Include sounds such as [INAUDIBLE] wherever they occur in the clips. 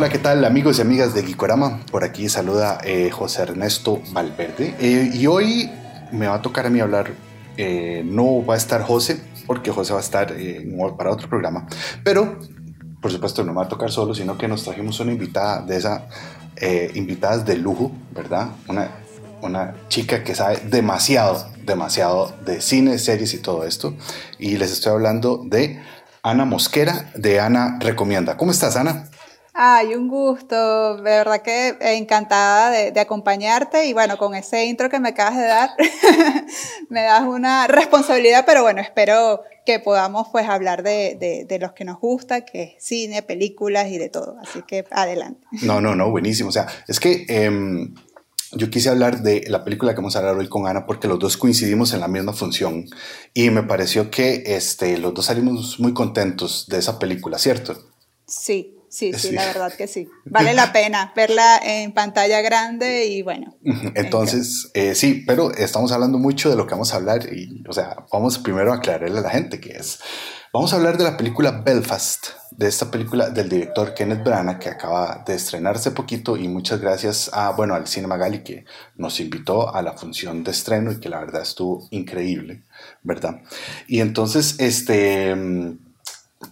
Hola, ¿qué tal amigos y amigas de Gikorama? Por aquí saluda eh, José Ernesto Valverde. Eh, y hoy me va a tocar a mí hablar, eh, no va a estar José, porque José va a estar para otro programa, pero por supuesto no me va a tocar solo, sino que nos trajimos una invitada de esa, invitadas de lujo, ¿verdad? Una, una chica que sabe demasiado, demasiado de cine, series y todo esto. Y les estoy hablando de Ana Mosquera, de Ana Recomienda. ¿Cómo estás, Ana? Ay, un gusto, de verdad que encantada de, acompañarte y bueno, con ese intro que me acabas de dar, [LAUGHS] me das una responsabilidad, pero bueno, espero que podamos pues hablar de, de, los que nos gusta, que es cine, películas y de todo, así que adelante. No, no, no, buenísimo, o sea, es que em, yo quise hablar de la película que vamos a hablar hoy con Ana porque los dos coincidimos en la misma función y me pareció que este, los dos salimos muy contentos de esa película, ¿cierto? Sí, Sí, sí, la verdad que sí. [LAUGHS] Vale la pena verla en pantalla grande y bueno. Entonces, eh, sí, pero estamos hablando mucho de lo que vamos a hablar y, o sea, vamos primero a aclararle a la gente que es. Vamos a hablar de la película Belfast, de esta película del director Kenneth Branagh que acaba de estrenarse poquito y muchas gracias a, bueno, al Cinema Gali que nos invitó a la función de estreno y que la verdad estuvo increíble, ¿verdad? Y entonces, este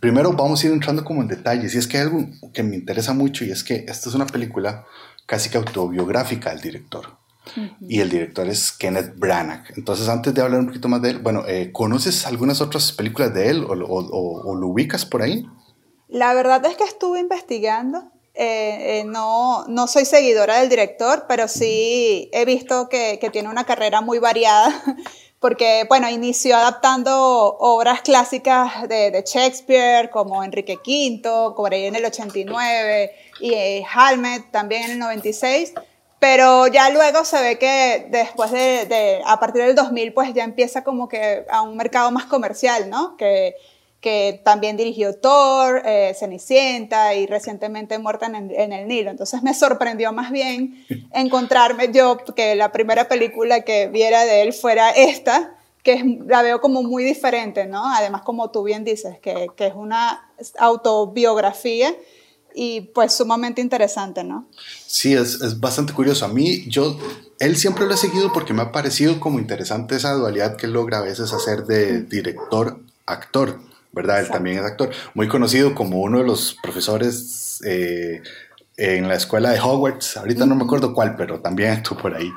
primero vamos a ir entrando como en detalles. Y es que hay algo que me interesa mucho y es que esta es una película casi que autobiográfica del director. Y el director es Kenneth Branagh. Entonces, antes de hablar un poquito más de él, bueno, eh, ¿conoces algunas otras películas de él o, lo ubicas por ahí? La verdad es que estuve investigando. Eh, eh, no, no soy seguidora del director, pero sí he visto que, que tiene una carrera muy variada [LAUGHS] porque, bueno, inició adaptando obras clásicas de, Shakespeare, como Enrique V, por ahí en el 89, y eh, Hamlet también en el 96, pero ya luego se ve que después de, a partir del 2000, pues ya empieza como que a un mercado más comercial, ¿no? Que que también dirigió Thor, eh, Cenicienta y recientemente Muerta en, el Nilo. Entonces me sorprendió más bien [LAUGHS] encontrarme yo que la primera película que viera de él fuera esta, que la veo como muy diferente, ¿no? Además, como tú bien dices, que, que es una autobiografía y pues sumamente interesante, ¿no? Sí, es, es, bastante curioso. A mí, yo, él siempre lo he seguido porque me ha parecido como interesante esa dualidad que él logra a veces hacer de director-actor. ¿Verdad? Él también es actor, muy conocido como uno de los profesores eh, en la escuela de Hogwarts, ahorita no me acuerdo cuál, pero también [LAUGHS] estuvo por ahí.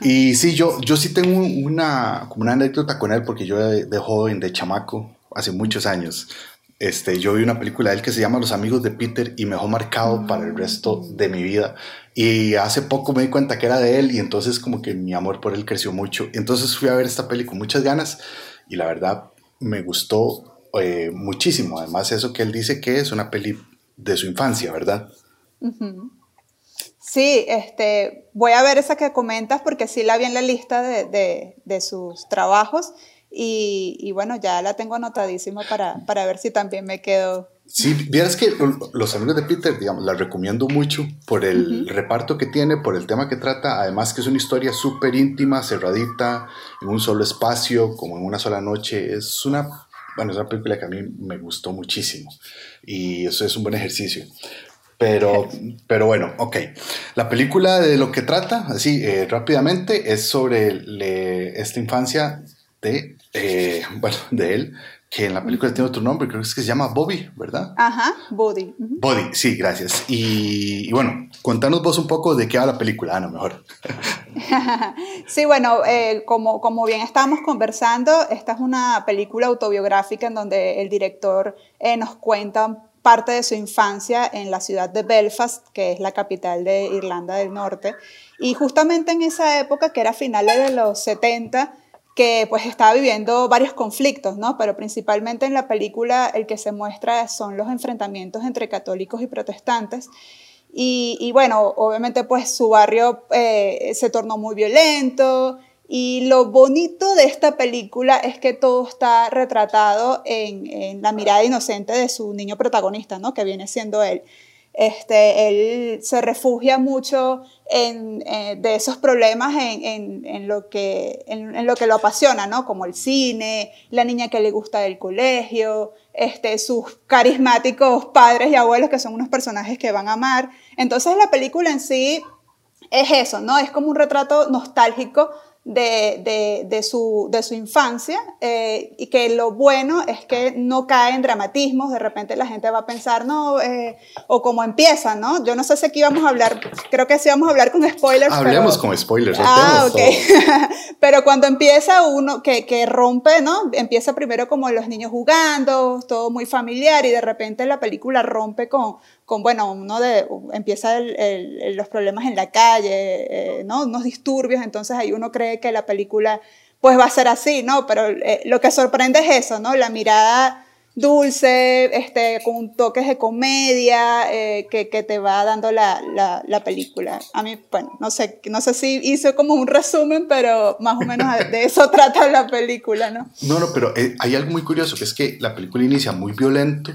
Y sí, yo, yo sí tengo una, como una anécdota con él, porque yo de, de joven, de chamaco, hace muchos años, este, yo vi una película de él que se llama Los amigos de Peter y me dejó marcado para el resto de mi vida. Y hace poco me di cuenta que era de él y entonces como que mi amor por él creció mucho. Entonces fui a ver esta peli con muchas ganas y la verdad me gustó eh, muchísimo. Además, eso que él dice que es una peli de su infancia, ¿verdad? Sí, este, voy a ver esa que comentas porque sí la vi en la lista de, de, sus trabajos y, y, bueno, ya la tengo anotadísima para, para ver si también me quedo. Sí, vieras que Los Amigos de Peter, digamos, la recomiendo mucho por el reparto que tiene, por el tema que trata, además que es una historia súper íntima, cerradita, en un solo espacio, como en una sola noche, es una bueno, es una película que a mí me gustó muchísimo y eso es un buen ejercicio. Pero, [LAUGHS] pero bueno, ok. La película de lo que trata, así eh, rápidamente, es sobre esta infancia de, eh, [LAUGHS] bueno, de él, que en la película tiene otro nombre, creo que, es que se llama Bobby, ¿verdad? Ajá, Bobby. Bobby, sí, gracias. Y, bueno, contanos vos un poco de qué va la película, Ana, mejor. [LAUGHS] sí, bueno, eh, como, como bien estábamos conversando, esta es una película autobiográfica en donde el director eh, nos cuenta parte de su infancia en la ciudad de Belfast, que es la capital de Irlanda del Norte. Y justamente en esa época, que era finales de los 70, que pues estaba viviendo varios conflictos, ¿no? Pero principalmente en la película el que se muestra son los enfrentamientos entre católicos y protestantes. Y, bueno, obviamente pues su barrio eh, se tornó muy violento y lo bonito de esta película es que todo está retratado en, en, la mirada inocente de su niño protagonista, ¿no? Que viene siendo él. Este, él se refugia mucho en, eh, de esos problemas en, en, lo que, en, lo que lo apasiona, ¿no? Como el cine, la niña que le gusta del colegio, este, sus carismáticos padres y abuelos que son unos personajes que van a amar. Entonces la película en sí es eso, ¿no? Es como un retrato nostálgico de, de, su, de su infancia eh, y que lo bueno es que no cae en dramatismos, de repente la gente va a pensar, no, eh, o como empieza, ¿no? Yo no sé si aquí vamos a hablar, creo que sí vamos a hablar con spoilers. Hablemos con spoilers. Ah, ok. [LAUGHS] pero cuando empieza uno que, que, rompe, ¿no? Empieza primero como los niños jugando, todo muy familiar y de repente la película rompe con, con bueno, uno de, empieza los problemas en la calle, eh, ¿no? Unos disturbios, entonces ahí uno cree que la película pues va a ser así, ¿no? Pero eh, lo que sorprende es eso, ¿no? La mirada dulce, este, con toques de comedia eh, que, que, te va dando la, la, la, película. A mí, bueno, no sé, no sé si hizo como un resumen, pero más o menos [LAUGHS] de eso trata la película, ¿no? No, no, pero hay algo muy curioso, que es que la película inicia muy violento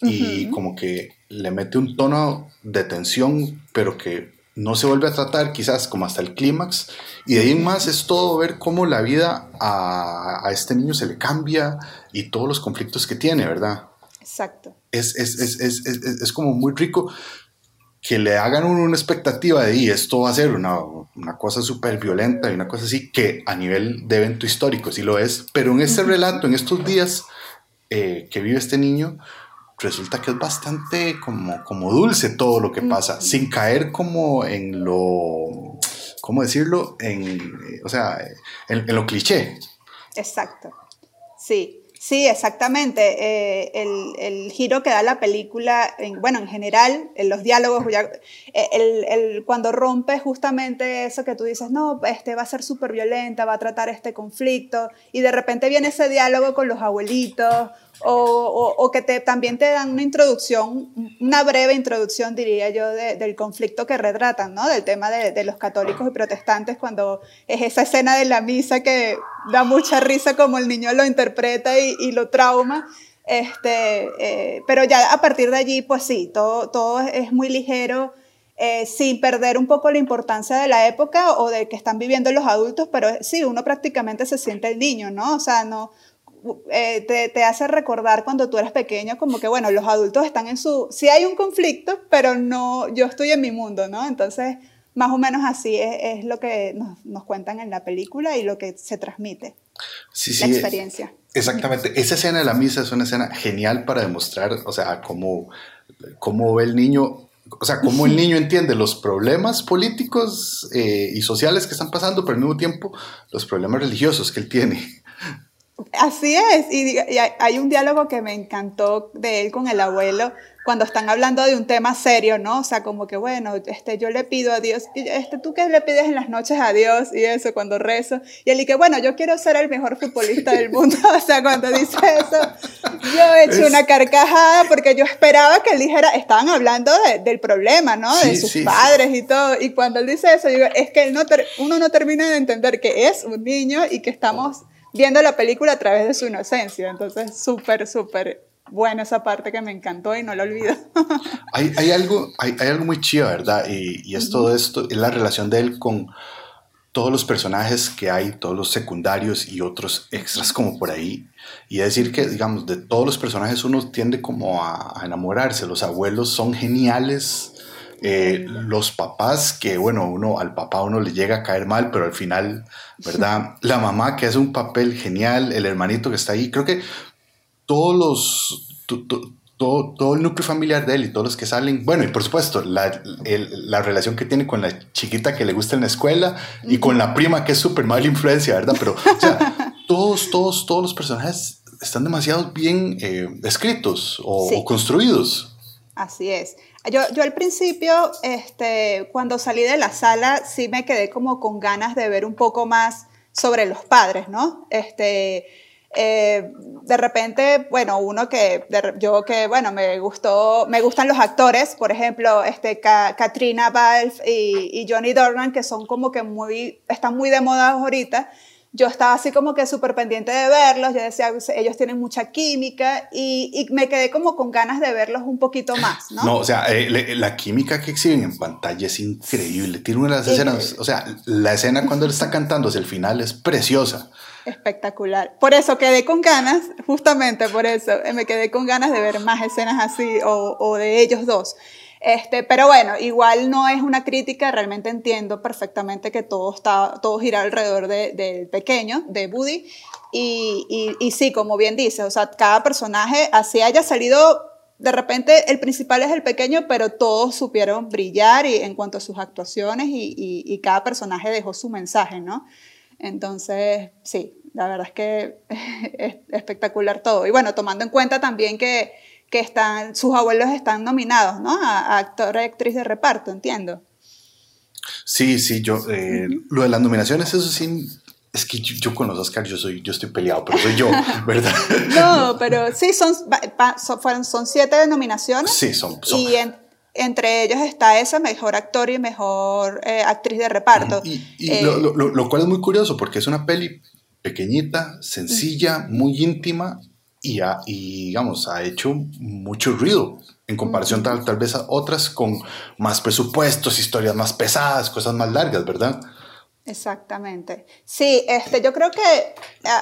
y como que le mete un tono de tensión, pero que no se vuelve a tratar quizás como hasta el clímax. Y de ahí en más es todo ver cómo la vida a, a, este niño se le cambia y todos los conflictos que tiene, ¿verdad? Exacto. Es, es, es, es como muy rico que le hagan una expectativa de y esto va a ser una, una cosa súper violenta y una cosa así que a nivel de evento histórico sí lo es, pero en este relato, en estos días eh, que vive este niño, resulta que es bastante como, como dulce todo lo que pasa, sin caer como en lo, ¿cómo decirlo? En, o sea, en, lo cliché. Exacto, sí. Sí, exactamente. Eh, el, el, giro que da la película, en, bueno, en general, en los diálogos, eh, el, el, cuando rompe justamente eso que tú dices, no, este va a ser súper violenta, va a tratar este conflicto, y de repente viene ese diálogo con los abuelitos o, que te, también te dan una introducción, una breve introducción, diría yo, del conflicto que retratan, ¿no? Del tema de, los católicos y protestantes, cuando es esa escena de la misa que da mucha risa como el niño lo interpreta y, y lo trauma. Este, eh, pero ya a partir de allí, pues sí, todo, todo es muy ligero. Eh, sin perder un poco la importancia de la época o de que están viviendo los adultos, pero sí, uno prácticamente se siente el niño, ¿no? O sea, no, eh, te, te, hace recordar cuando tú eras pequeño, como que, bueno, los adultos están en su... Sí hay un conflicto, pero no, yo estoy en mi mundo, ¿no? Entonces, más o menos así es, es lo que nos, nos, cuentan en la película y lo que se transmite. Sí, sí. La experiencia. Exactamente. Esa escena de la misa es una escena genial para demostrar, o sea, cómo, cómo ve el niño o sea, cómo el niño entiende los problemas políticos eh, y sociales que están pasando, pero al mismo tiempo los problemas religiosos que él tiene. Así es, y, hay un diálogo que me encantó de él con el abuelo cuando están hablando de un tema serio, ¿no? O sea, como que bueno, este, yo le pido a Dios, este, ¿tú qué le pides en las noches a Dios? Y eso, cuando rezo. Y él y que bueno, yo quiero ser el mejor futbolista del mundo. [LAUGHS] o sea, cuando dice eso, yo he hecho una carcajada porque yo esperaba que él dijera, estaban hablando del problema, ¿no? de sus padres y todo. Y cuando él dice eso, digo, es que él no uno no termina de entender que es un niño y que estamos viendo la película a través de su inocencia. Entonces, súper, súper buena esa parte que me encantó y no lo olvido. [LAUGHS] hay, hay, algo, hay, hay, algo muy chido, ¿verdad? Y, y es todo esto, es la relación de él con todos los personajes que hay, todos los secundarios y otros extras como por ahí. Y decir que, digamos, de todos los personajes uno tiende como a, a enamorarse. Los abuelos son geniales eh, los papás, que bueno, uno al papá uno le llega a caer mal, pero al final, ¿verdad? [LAUGHS] La mamá que hace un papel genial, el hermanito que está ahí, creo que todos los... todo, todo, el núcleo familiar de él y todos los que salen, bueno, y por supuesto, la, la relación que tiene con la chiquita que le gusta en la escuela y con la prima que es súper mala influencia, ¿verdad? Pero, o sea, [LAUGHS] todos, todos, todos los personajes están demasiado bien eh, escritos o, o construidos. Así es. Yo, yo al principio, este, cuando salí de la sala, sí me quedé como con ganas de ver un poco más sobre los padres, ¿no? Este, eh, de repente, bueno, uno que yo que, bueno, me gustó, me gustan los actores, por ejemplo, este, Katrina Balfe y, Johnny Dornan, que son como que muy, están muy de moda ahorita yo estaba así como que súper pendiente de verlos, yo decía, ellos tienen mucha química y, y, me quedé como con ganas de verlos un poquito más, ¿no? No, o sea, eh, la química que exhiben en pantalla es increíble. Tiene una de las escenas, o sea, la escena cuando él está cantando hacia el final es preciosa. Espectacular. Por eso quedé con ganas, justamente por eso, eh, me quedé con ganas de ver más escenas así o, o de ellos dos. Este, pero bueno, igual no es una crítica, realmente entiendo perfectamente que todo, está, todo gira alrededor del de pequeño, de Woody, y, y, y, sí, como bien dice, o sea, cada personaje, así haya salido, de repente el principal es el pequeño, pero todos supieron brillar y, en cuanto a sus actuaciones y, y cada personaje dejó su mensaje, ¿no? Entonces, sí, la verdad es que [LAUGHS] es espectacular todo. Y bueno, tomando en cuenta también que que están, sus abuelos están nominados, ¿no? A, actor y actriz de reparto, entiendo. Sí, sí, yo, eh, lo de las nominaciones, eso sí, es que yo, con los Oscars yo soy, yo estoy peleado, pero soy yo, [LAUGHS] ¿verdad? no, pero sí, son, son, son siete nominaciones. Sí, son. Y entre ellos está esa, mejor actor y mejor eh, actriz de reparto. Y, eh, lo, lo, lo, cual es muy curioso, porque es una peli pequeñita, sencilla, muy íntima, y, ha, y digamos, ha hecho mucho ruido en comparación tal, tal vez a otras con más presupuestos, historias más pesadas, cosas más largas, ¿verdad? Exactamente. Sí, este, yo creo que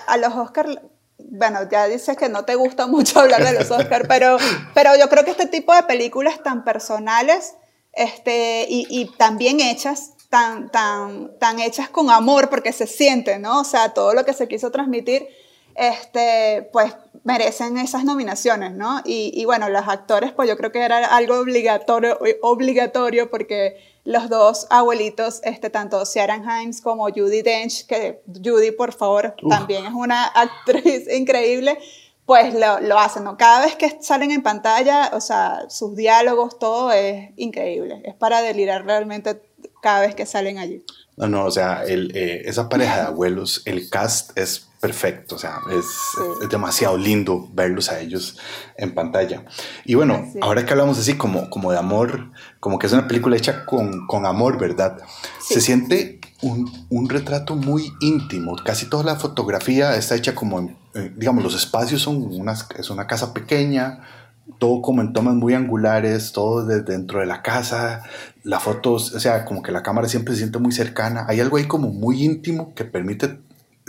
a, los Oscars, bueno, ya dices que no te gusta [LAUGHS] mucho hablar de los Oscars, pero, pero yo creo que este tipo de películas tan personales este, y, y tan bien hechas, tan, tan, tan hechas con amor, porque se siente, ¿no? O sea, todo lo que se quiso transmitir este, pues merecen esas nominaciones, ¿no? Y, bueno, los actores, pues yo creo que era algo obligatorio, obligatorio porque los dos abuelitos, este, tanto Sharon Himes como Judy Dench, que Judy, por favor, también es una [LAUGHS] actriz increíble, pues lo, lo, hacen, ¿no? Cada vez que salen en pantalla, o sea, sus diálogos, todo es increíble. Es para delirar realmente cada vez que salen allí. No, no, o sea, el, eh, esa pareja de abuelos, el cast es perfecto, o sea, es, es, demasiado lindo verlos a ellos en pantalla. Y bueno, ahora que hablamos así como, como de amor, como que es una película hecha con, con amor, ¿verdad? Se siente un, un, retrato muy íntimo, casi toda la fotografía está hecha como, digamos, los espacios son una, es una casa pequeña, todo como en tomas muy angulares, todo desde dentro de la casa, la foto, o sea, como que la cámara siempre se siente muy cercana. Hay algo ahí como muy íntimo que permite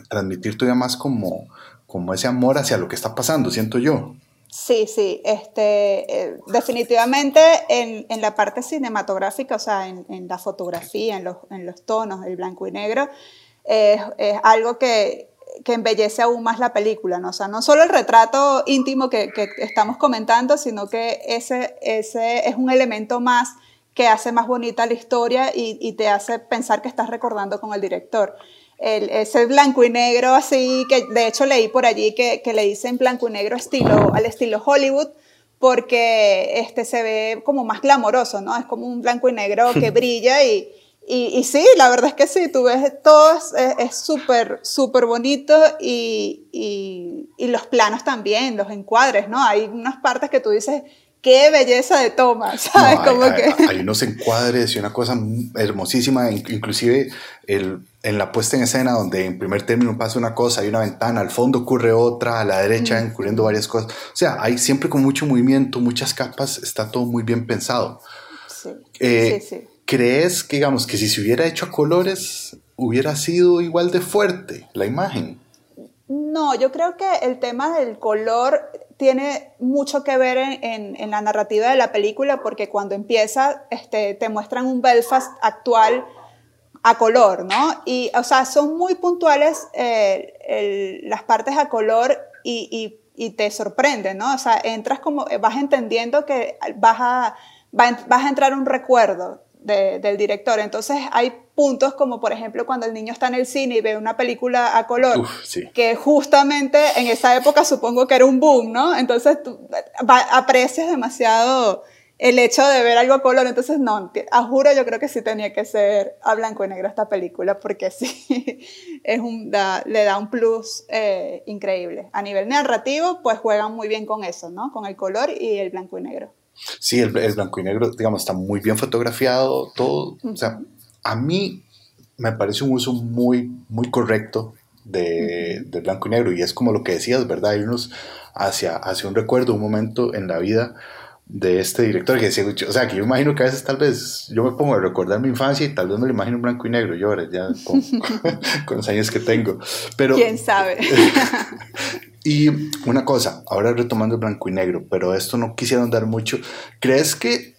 transmitir todavía más como, como ese amor hacia lo que está pasando, siento yo. Sí, sí, este, eh, definitivamente en, en, la parte cinematográfica, o sea, en, en la fotografía, en los, en los, tonos, el blanco y negro, es algo que, que embellece aún más la película, ¿no? O sea, no solo el retrato íntimo que, que estamos comentando, sino que ese, ese es un elemento más que hace más bonita la historia y, y te hace pensar que estás recordando con el director. El, ese blanco y negro así, que de hecho leí por allí que, que le dicen blanco y negro estilo, al estilo Hollywood, porque este se ve como más glamoroso, ¿no? Es como un blanco y negro [LAUGHS] que brilla y, y, y, sí, la verdad es que sí, tú ves todo, es súper, súper bonito y, y, y, los planos también, los encuadres, ¿no? Hay unas partes que tú dices, qué belleza de toma, [LAUGHS] ¿sabes? No, Como hay, que... hay, unos encuadres y una cosa hermosísima, inclusive el, en la puesta en escena donde en primer término pasa una cosa, hay una ventana, al fondo ocurre otra, a la derecha mm. ocurriendo varias cosas. O sea, hay siempre con mucho movimiento, muchas capas, está todo muy bien pensado. Sí, eh, sí, sí. ¿Crees que, digamos, que si se hubiera hecho a colores, hubiera sido igual de fuerte la imagen? No, yo creo que el tema del color tiene mucho que ver en, en, en la narrativa de la película, porque cuando empieza, este, te muestran un Belfast actual a color, ¿no? Y, o sea, son muy puntuales eh, el, las partes a color y, y, y, te sorprenden, ¿no? O sea, entras como, vas entendiendo que vas a, vas a entrar un recuerdo de, del director. Entonces hay puntos como por ejemplo cuando el niño está en el cine y ve una película a color, Uf, sí. que justamente en esa época supongo que era un boom, ¿no? Entonces tú va, aprecias demasiado el hecho de ver algo a color. Entonces, no, a juro yo creo que sí tenía que ser a blanco y negro esta película porque [LAUGHS] sí, es un, da, le da un plus eh, increíble. A nivel narrativo, pues juegan muy bien con eso, ¿no? Con el color y el blanco y negro. Sí, el, el, blanco y negro, digamos, está muy bien fotografiado, todo. O sea, a mí me parece un uso muy, muy correcto de, blanco y negro. Y es como lo que decías, ¿verdad? Irnos hacia, hacia un recuerdo, un momento en la vida de este director que decía, o sea, que yo imagino que a veces tal vez yo me pongo a recordar mi infancia y tal vez me lo imagino en blanco y negro, yo ahora ya con, [LAUGHS] con los años que tengo. Pero, ¿Quién sabe? [LAUGHS] y una cosa, ahora retomando el blanco y negro, pero esto no quisieron dar mucho, ¿crees que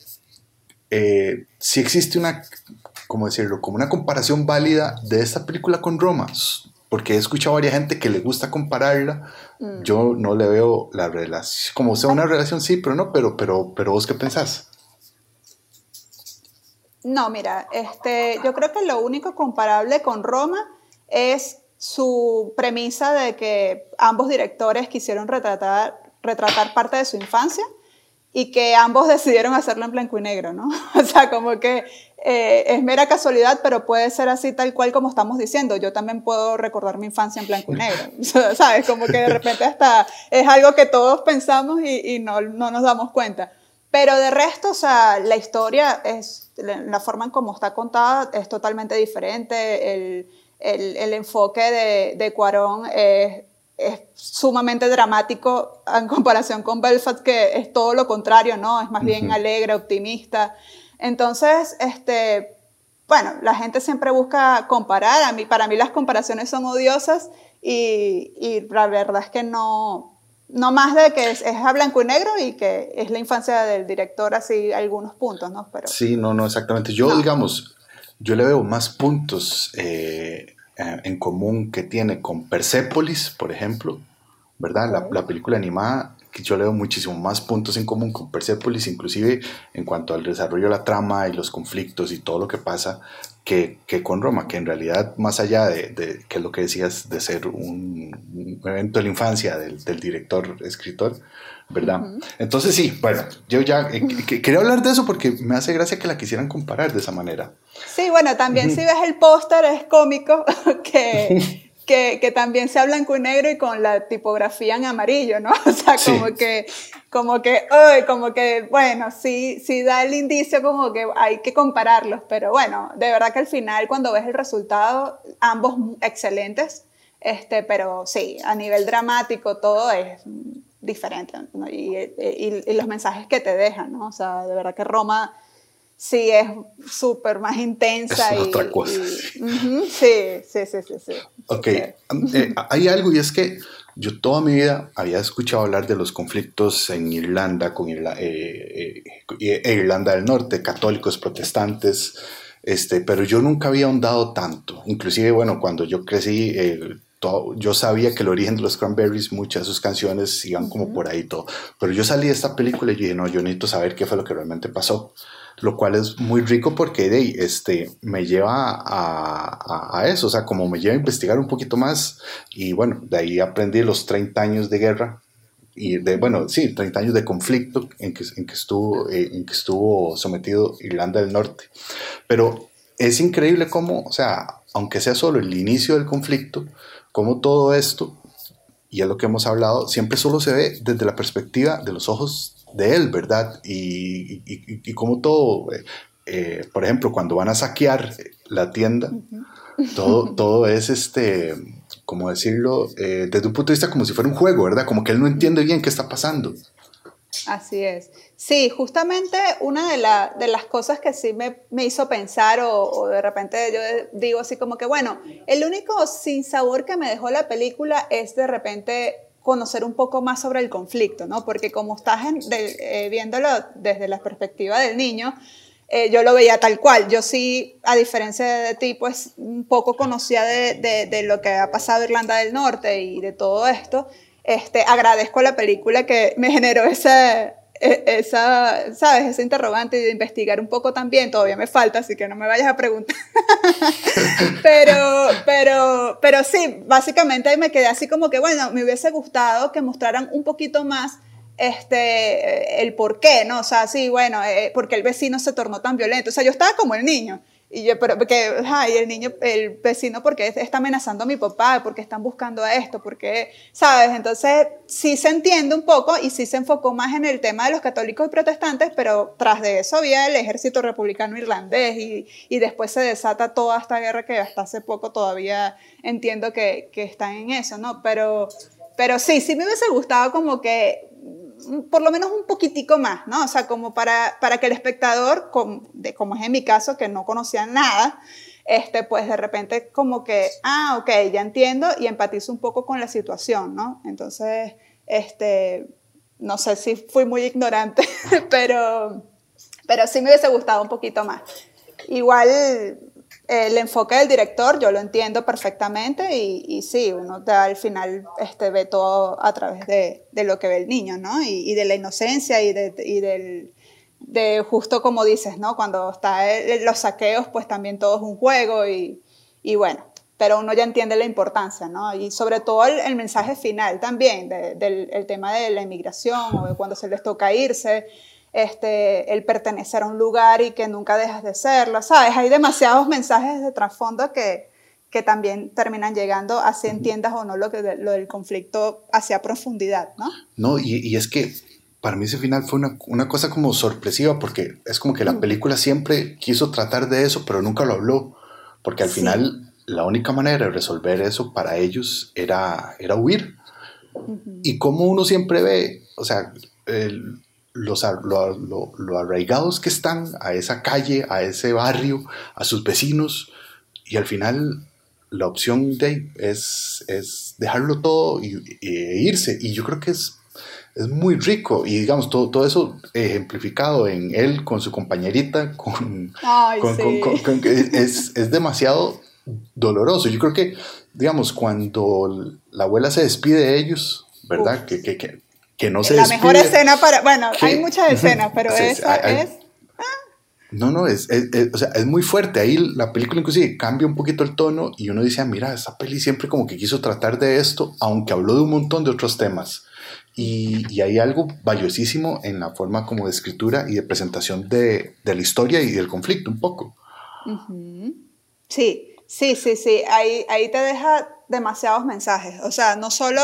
eh, si existe una, ¿cómo decirlo?, como una comparación válida de esta película con Roma? Porque he escuchado a varias gente que le gusta compararla. Mm. Yo no le veo la relación, como sea una relación, sí, pero no, pero, pero, pero vos qué pensás? No, mira, este, yo creo que lo único comparable con Roma es su premisa de que ambos directores quisieron retratar, retratar parte de su infancia y que ambos [LAUGHS] decidieron hacerlo en blanco y negro, ¿no? [LAUGHS] O sea, como que eh, es mera casualidad, pero puede ser así tal cual como estamos diciendo. Yo también puedo recordar mi infancia en blanco y negro, [LAUGHS] ¿sabes? Como que de repente hasta es algo que todos pensamos y, no, no, nos damos cuenta. Pero de resto, o sea, la historia es, la forma en cómo está contada es totalmente diferente. El, el, el enfoque de, de Cuarón es, es sumamente dramático en comparación con Belfast, que es todo lo contrario, ¿no? Es más bien alegre, optimista. Entonces, este, bueno, la gente siempre busca comparar. A mí, para mí las comparaciones son odiosas y, y la verdad es que no, no más de que es, a blanco y negro y que es la infancia del director así algunos puntos, ¿no? Pero, sí, no, no, exactamente. Yo, digamos, yo le veo más puntos eh, eh, en común que tiene con Persepolis, por ejemplo, ¿verdad? La, la película animada yo leo muchísimo más puntos en común con Persepolis, inclusive en cuanto al desarrollo de la trama y los conflictos y todo lo que pasa, que, que con Roma, que en realidad, más allá de, de que es lo que decías, de ser un, evento de la infancia del, del director, escritor, ¿verdad? Entonces sí, bueno, yo ya eh, quería hablar de eso porque me hace gracia que la quisieran comparar de esa manera. Sí, bueno, también si ves el póster es cómico [LAUGHS] que [LAUGHS] que, que, también sea blanco y negro y con la tipografía en amarillo, ¿no? [LAUGHS] O sea, como que, como que, como que, bueno, sí, sí da el indicio como que hay que compararlos, pero bueno, de verdad que al final cuando ves el resultado, ambos excelentes, este, pero sí, a nivel dramático todo es diferente, ¿no? y, y, y, los mensajes que te dejan, ¿no? O sea, de verdad que Roma sí es súper más intensa. Es y, otra cosa. sí, sí, sí, sí, Ok, um, eh, hay algo y es que yo toda mi vida había escuchado hablar de los conflictos en Irlanda con eh, eh, e Irlanda del Norte, católicos, protestantes, este, pero yo nunca había ahondado tanto. Inclusive, bueno, cuando yo crecí, yo sabía que el origen de los Cranberries, muchas de sus canciones iban como por ahí todo. Pero yo salí de esta película y dije, no, yo necesito saber qué fue lo que realmente pasó lo cual es muy rico porque de, este, me lleva a, a, eso, o sea, como me lleva a investigar un poquito más y bueno, de ahí aprendí los 30 años de guerra y de, bueno, sí, 30 años de conflicto en que, en que, estuvo, eh, en que estuvo sometido Irlanda del Norte. Pero es increíble cómo, o sea, aunque sea solo el inicio del conflicto, cómo todo esto, y es lo que hemos hablado, siempre solo se ve desde la perspectiva de los ojos de él, ¿verdad? Y, y, como todo, eh, eh, por ejemplo, cuando van a saquear la tienda, todo, [LAUGHS] todo es este, como decirlo, eh, desde un punto de vista como si fuera un juego, ¿verdad? Como que él no entiende bien qué está pasando. Así es. Sí, justamente una de, de las cosas que sí me, me hizo pensar o, o, de repente yo digo así como que, bueno, el único sin sabor que me dejó la película es de repente conocer un poco más sobre el conflicto, ¿no? Porque como estás eh, viéndolo desde la perspectiva del niño, eh, yo lo veía tal cual. Yo sí, a diferencia de ti, pues un poco conocía de, lo que ha pasado Irlanda del Norte y de todo esto. Este, agradezco la película que me generó ese, esa, ¿sabes? Ese interrogante de investigar un poco también, todavía me falta, así que no me vayas a preguntar. [LAUGHS] pero, pero, pero sí, básicamente ahí me quedé así como que, bueno, me hubiese gustado que mostraran un poquito más este, el por qué, ¿no? O sea, sí, bueno, eh, porque el vecino se tornó tan violento. O sea, yo estaba como el niño. Y yo, pero porque, ay, el niño, el vecino, porque está amenazando a mi papá? porque están buscando a esto? porque ¿Sabes? Entonces, sí se entiende un poco y sí se enfocó más en el tema de los católicos y protestantes, pero tras de eso había el ejército republicano irlandés y, y después se desata toda esta guerra que hasta hace poco todavía entiendo que, que están en eso, ¿no? Pero, pero sí, sí me hubiese gustado como que por lo menos un poquitico más, ¿no? O sea, como para, para que el espectador, como, de, como es en mi caso, que no conocía nada, este, pues de repente como que, ah, ok, ya entiendo y empatizo un poco con la situación, ¿no? Entonces, este, no sé si fui muy ignorante, [LAUGHS] pero, pero sí me hubiese gustado un poquito más. Igual el enfoque del director yo lo entiendo perfectamente y, sí, uno al final este, ve todo a través de, de, lo que ve el niño, ¿no? Y, de la inocencia y, de, del, de justo como dices, ¿no? Cuando está los saqueos, pues también todo es un juego y, y, bueno, pero uno ya entiende la importancia, ¿no? Y sobre todo el, el mensaje final también del el tema de la inmigración o de cuando se les toca irse este, el pertenecer a un lugar y que nunca dejas de serlo, ¿sabes? Hay demasiados mensajes de trasfondo que, que también terminan llegando, así entiendas o no lo, que, lo del conflicto hacia profundidad, ¿no? No, y, y es que para mí ese final fue una, una, cosa como sorpresiva porque es como que la mm. película siempre quiso tratar de eso, pero nunca lo habló, porque al final la única manera de resolver eso para ellos era, era huir. Y como uno siempre ve, o sea, el, los, lo, arraigados que están a esa calle, a ese barrio, a sus vecinos, y al final la opción de es, es dejarlo todo y, e irse. Y yo creo que es, es muy rico. Y digamos, todo, todo eso ejemplificado en él con su compañerita, con, es, es demasiado doloroso. Yo creo que, digamos, cuando la abuela se despide de ellos, ¿verdad? Que, que, que, que no se La mejor escena para, bueno, hay muchas escenas, pero esa es... Ah. No, no, es, o sea, es muy fuerte. Ahí la película inclusive cambia un poquito el tono y uno dice, ah, mira, esa peli siempre como que quiso tratar de esto, aunque habló de un montón de otros temas. Y, y hay algo valiosísimo en la forma como de escritura y de presentación de, de la historia y del conflicto un poco. Sí, sí, sí, sí. Ahí, ahí te deja demasiados mensajes. O sea, no solo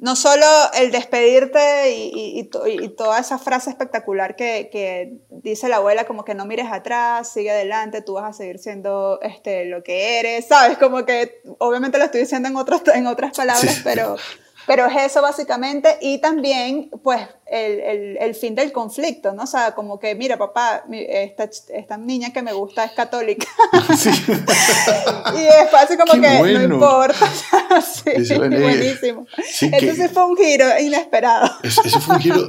no solo el despedirte y, toda esa frase espectacular que, dice la abuela, como que no mires atrás, sigue adelante, tú vas a seguir siendo este, lo que eres, ¿sabes? Como que obviamente lo estoy diciendo en, otros, en otras palabras, pero [LAUGHS] pero es eso básicamente y también pues el, el, el, fin del conflicto, ¿no? O sea, como que, mira papá, esta, esta niña que me gusta es católica. [LAUGHS] Sí. [LAUGHS] y es así como que no importa. [LAUGHS] sí, buenísimo. Sí, Entonces fue un giro inesperado. Eso fue un giro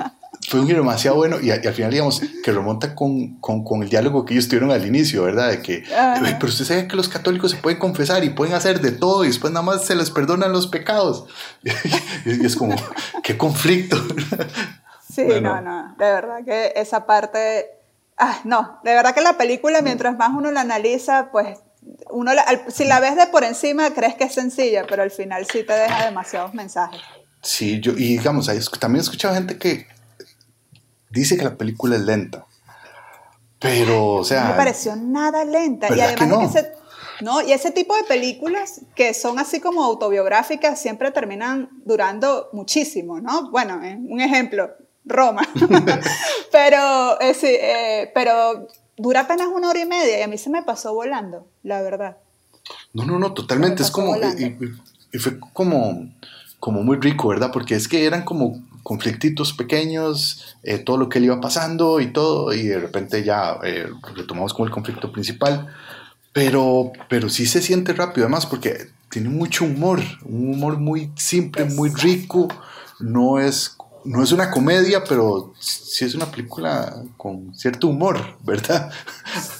fue un giro demasiado bueno y, al final, digamos, que remonta con, con, con, el diálogo que ellos tuvieron al inicio, ¿verdad? De que, pero usted sabe que los católicos se pueden confesar y pueden hacer de todo y después nada más se les perdonan los pecados. [LAUGHS] y es como, qué conflicto. [LAUGHS] sí, no, no, de verdad que esa parte, ah, no, de verdad que la película, mientras más uno la analiza, pues uno si la ves de por encima crees que es sencilla, pero al final sí te deja demasiados mensajes. Sí, yo, y digamos, también he escuchado gente que dice que la película es lenta. Pero, o sea. No me pareció nada lenta. Y además no? ese, no, y ese tipo de películas que son así como autobiográficas siempre terminan durando muchísimo, ¿no? Bueno, un ejemplo, Roma. [LAUGHS] pero, eh, eh, pero dura apenas una hora y media y a mí se me pasó volando, la verdad. No, no, no, totalmente. Es como. Y, y, fue como, como muy rico, ¿verdad? Porque es que eran como conflictitos pequeños, eh, todo lo que le iba pasando y todo, y de repente ya eh, retomamos como el conflicto principal, pero, pero sí se siente rápido además porque tiene mucho humor, un humor muy simple, muy rico, no es, no es una comedia, pero sí es una película con cierto humor, [LAUGHS] ¿verdad?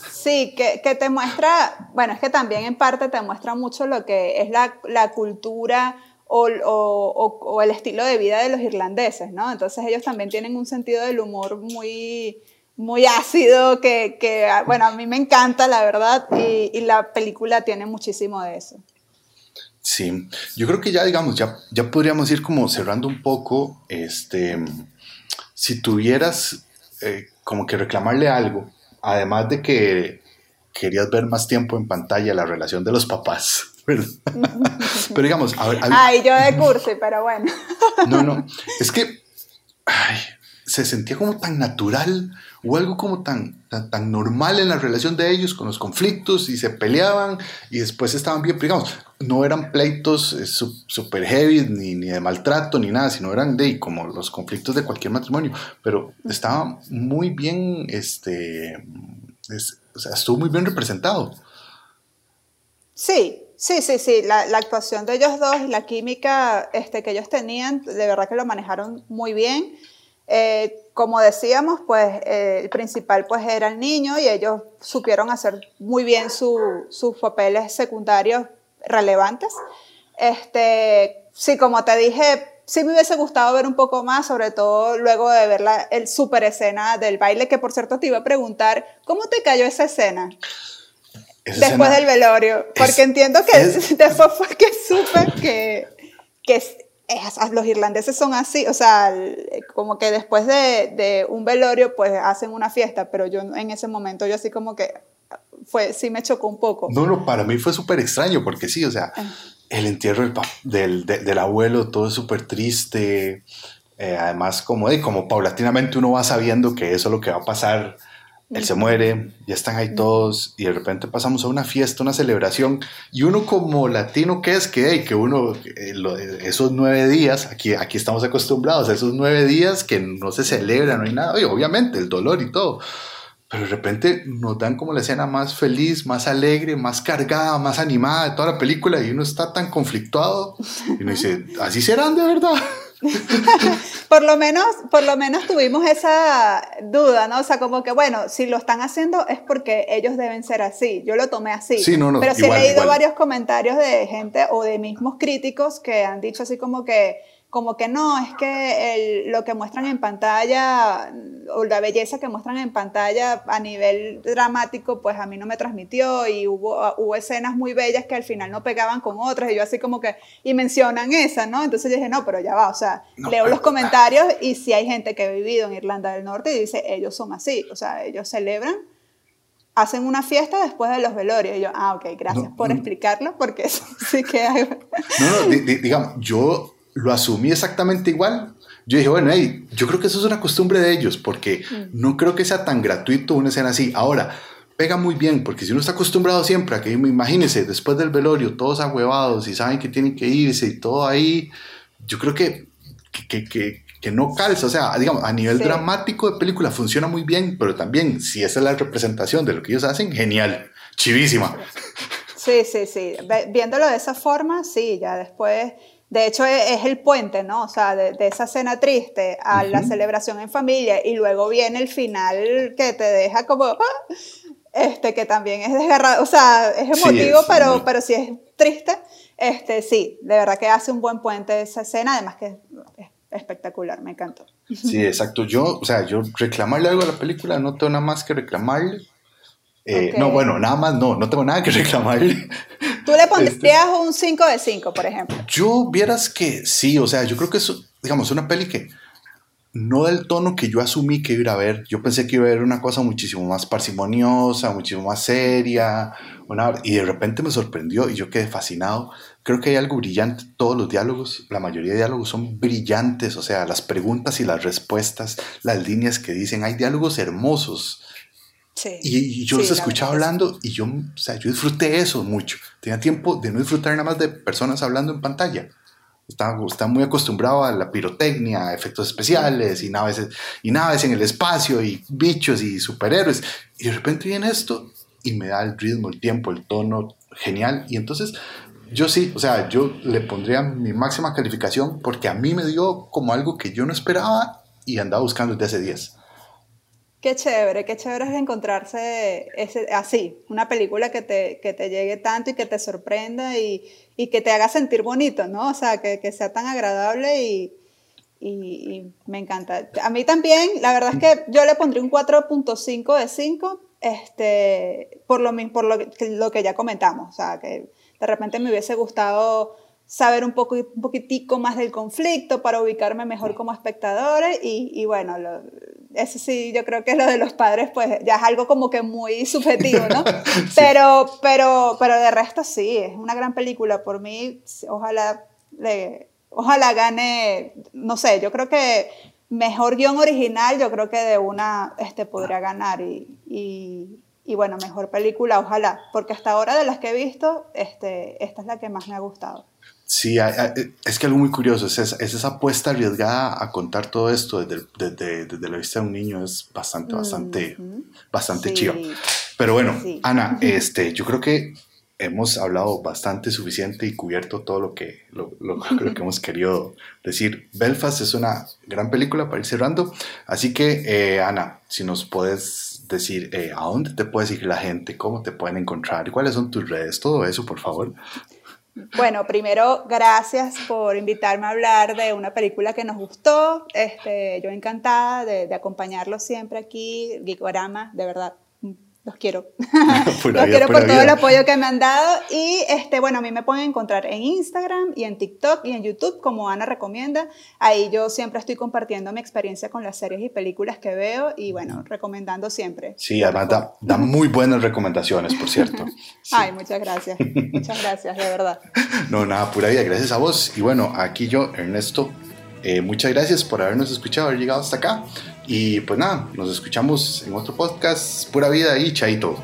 Sí, que, que, te muestra, bueno, es que también en parte te muestra mucho lo que es la, la cultura o, el estilo de vida de los irlandeses, ¿no? Entonces ellos también tienen un sentido del humor muy, muy ácido que, bueno, a mí me encanta, la verdad, y, la película tiene muchísimo de eso. Sí, yo creo que ya, digamos, ya, ya podríamos ir como cerrando un poco, este, si tuvieras eh, como que reclamarle algo, además de que querías ver más tiempo en pantalla la relación de los papás. [LAUGHS] pero digamos, a ver, Ay, yo de curso, pero bueno. [LAUGHS] no, no, es que se sentía como tan natural o algo como tan, tan, normal en la relación de ellos con los conflictos y se peleaban y después estaban bien, digamos, no eran pleitos eh, super heavy ni, ni, de maltrato ni nada, sino eran de como los conflictos de cualquier matrimonio, pero estaba muy bien, este, o sea, estuvo muy bien representado. Sí, sí, sí, sí, la, actuación de ellos dos, la química este, que ellos tenían, de verdad que lo manejaron muy bien. Eh, como decíamos, pues eh, el principal pues era el niño y ellos supieron hacer muy bien sus papeles secundarios relevantes. Este, sí, como te dije, sí me hubiese gustado ver un poco más, sobre todo luego de ver la el super escena del baile, que por cierto te iba a preguntar, ¿cómo te cayó esa escena? Después del velorio, porque entiendo que [LAUGHS] después fue que supe que, que los irlandeses son así, o sea, como que después de, de, un velorio, pues hacen una fiesta, pero yo en ese momento, yo así como que fue, sí me chocó un poco. No, no, para mí fue súper extraño, porque sí, o sea, ah. el entierro del, del, del abuelo, todo es súper triste, eh, además como, de, como paulatinamente uno va sabiendo que eso es lo que va a pasar él se muere, ya están ahí todos y de repente pasamos a una fiesta, una celebración y uno como latino que es que, que uno, eh, esos nueve días, aquí, aquí estamos acostumbrados a esos nueve días que no se celebra, no hay nada, y obviamente el dolor y todo, pero de repente nos dan como la escena más feliz, más alegre, más cargada, más animada de toda la película y uno está tan conflictuado y uno dice, así serán de verdad. [LAUGHS] por lo menos, por lo menos tuvimos esa duda, ¿no? O sea, como que bueno, si lo están haciendo es porque ellos deben ser así. Yo lo tomé así. Sí, no, no, Pero sí he leído varios comentarios de gente o de mismos críticos que han dicho así como que como que no, es que lo que muestran en pantalla, o la belleza que muestran en pantalla a nivel dramático, pues a mí no me transmitió y hubo, hubo escenas muy bellas que al final no pegaban con otras y yo así como que, y mencionan esa, ¿no? Entonces yo dije, no, pero ya va, o sea, leo los comentarios y si hay gente que ha vivido en Irlanda del Norte y dice, ellos son así, o sea, ellos celebran hacen una fiesta después de los velorios. Y yo, ah, ok, gracias por explicarlo, porque eso [LAUGHS] sí que hay... No, no, digamos, yo lo asumí exactamente igual. Yo dije, bueno, hey, yo creo que eso es una costumbre de ellos, porque mm. no creo que sea tan gratuito una escena así. Ahora, pega muy bien, porque si uno está acostumbrado siempre a que, imagínense, después del velorio, todos ahuevados y saben que tienen que irse y todo ahí, yo creo que, que, que, que no calza. O sea, digamos, a nivel dramático de película funciona muy bien, pero también, si esa es la representación de lo que ellos hacen, genial, chivísima. Sí, sí, sí. Viéndolo de esa forma, sí, ya después de hecho, e, es, el puente, ¿no? O sea, de, esa cena triste a la celebración en familia y luego viene el final que te deja como, ¡ah! este, que también es desgarrado, o sea, es emotivo, pero, pero sí es triste. Este, sí, de verdad que hace un buen puente esa escena, además que es espectacular, me encantó. Sí, [LAUGHS] exacto. Yo, o sea, yo reclamarle algo a la película, no tengo nada más que reclamarle. Eh, no, bueno, nada más no, no tengo nada que [LAUGHS] reclamarle. ¿Tú le pondrías este, un 5 de 5, por ejemplo? Yo vieras que sí, o sea, yo creo que es, digamos, una peli que no del tono que yo asumí que iba a ver. Yo pensé que iba a ver una cosa muchísimo más parsimoniosa, muchísimo más seria, una, y de repente me sorprendió y yo quedé fascinado. Creo que hay algo brillante, todos los diálogos, la mayoría de diálogos son brillantes, o sea, las preguntas y las respuestas, las líneas que dicen, hay diálogos hermosos y, yo los escuchaba hablando y yo, o sea, yo disfruté eso mucho. Tenía tiempo de no disfrutar nada más de personas hablando en pantalla. Estaba, estaba muy acostumbrado a la pirotecnia, a efectos especiales y naves, y naves en el espacio y bichos y superhéroes. Y de repente viene esto y me da el ritmo, el tiempo, el tono genial. Y entonces yo sí, o sea, yo le pondría mi máxima calificación porque a mí me dio como algo que yo no esperaba y andaba buscando desde hace días. Qué chévere, qué chévere es encontrarse así, una película que te, que te llegue tanto y que te sorprenda y, y que te haga sentir bonito, ¿no? O sea, que, que sea tan agradable y, y, me encanta. A mí también, la verdad es que yo le pondría un 4.5 de 5, este, por, lo, por lo, lo que ya comentamos, o sea, que de repente me hubiese gustado saber un, poco, un poquitico más del conflicto para ubicarme mejor como espectadora y, y bueno, lo, eso sí, yo creo que lo de los padres, pues ya es algo como que muy subjetivo, ¿no? [LAUGHS] Pero, pero, pero de resto sí, es una gran película. Por mí, ojalá, le, ojalá gane, no sé, yo creo que mejor guion original, yo creo que de una este, podría ganar. Y, y, y, bueno, mejor película, ojalá, porque hasta ahora de las que he visto, este, esta es la que más me ha gustado. Sí, es que algo muy curioso es esa, es esa apuesta arriesgada a contar todo esto desde, desde, desde, la vista de un niño, es bastante, bastante, bastante chido. Pero bueno, Ana, [LAUGHS] este, yo creo que hemos hablado bastante, suficiente y cubierto todo lo que, lo, lo, [LAUGHS] lo que hemos querido decir. Belfast es una gran película para ir cerrando, así que eh, Ana, si nos puedes decir eh, a dónde te puede seguir la gente, cómo te pueden encontrar, cuáles son tus redes, todo eso, por favor. Bueno, primero, gracias por invitarme a hablar de una película que nos gustó. Este, yo encantada de, acompañarlos siempre aquí, Geekorama, de verdad, los quiero. [LAUGHS] [LAUGHS] los quiero por todo el apoyo que me han dado. Y este, bueno, a mí me pueden encontrar en Instagram y en TikTok y en YouTube, como Ana recomienda. Ahí yo siempre estoy compartiendo mi experiencia con las series y películas que veo y bueno, recomendando siempre. Sí, además da, muy buenas recomendaciones, por cierto. [LAUGHS] Ay, muchas gracias. muchas gracias, de verdad. No, nada, pura vida, gracias a vos. Y bueno, aquí yo, Ernesto, eh, muchas gracias por habernos escuchado, haber llegado hasta acá. Y pues nada, nos escuchamos en otro podcast. Pura vida y chaito.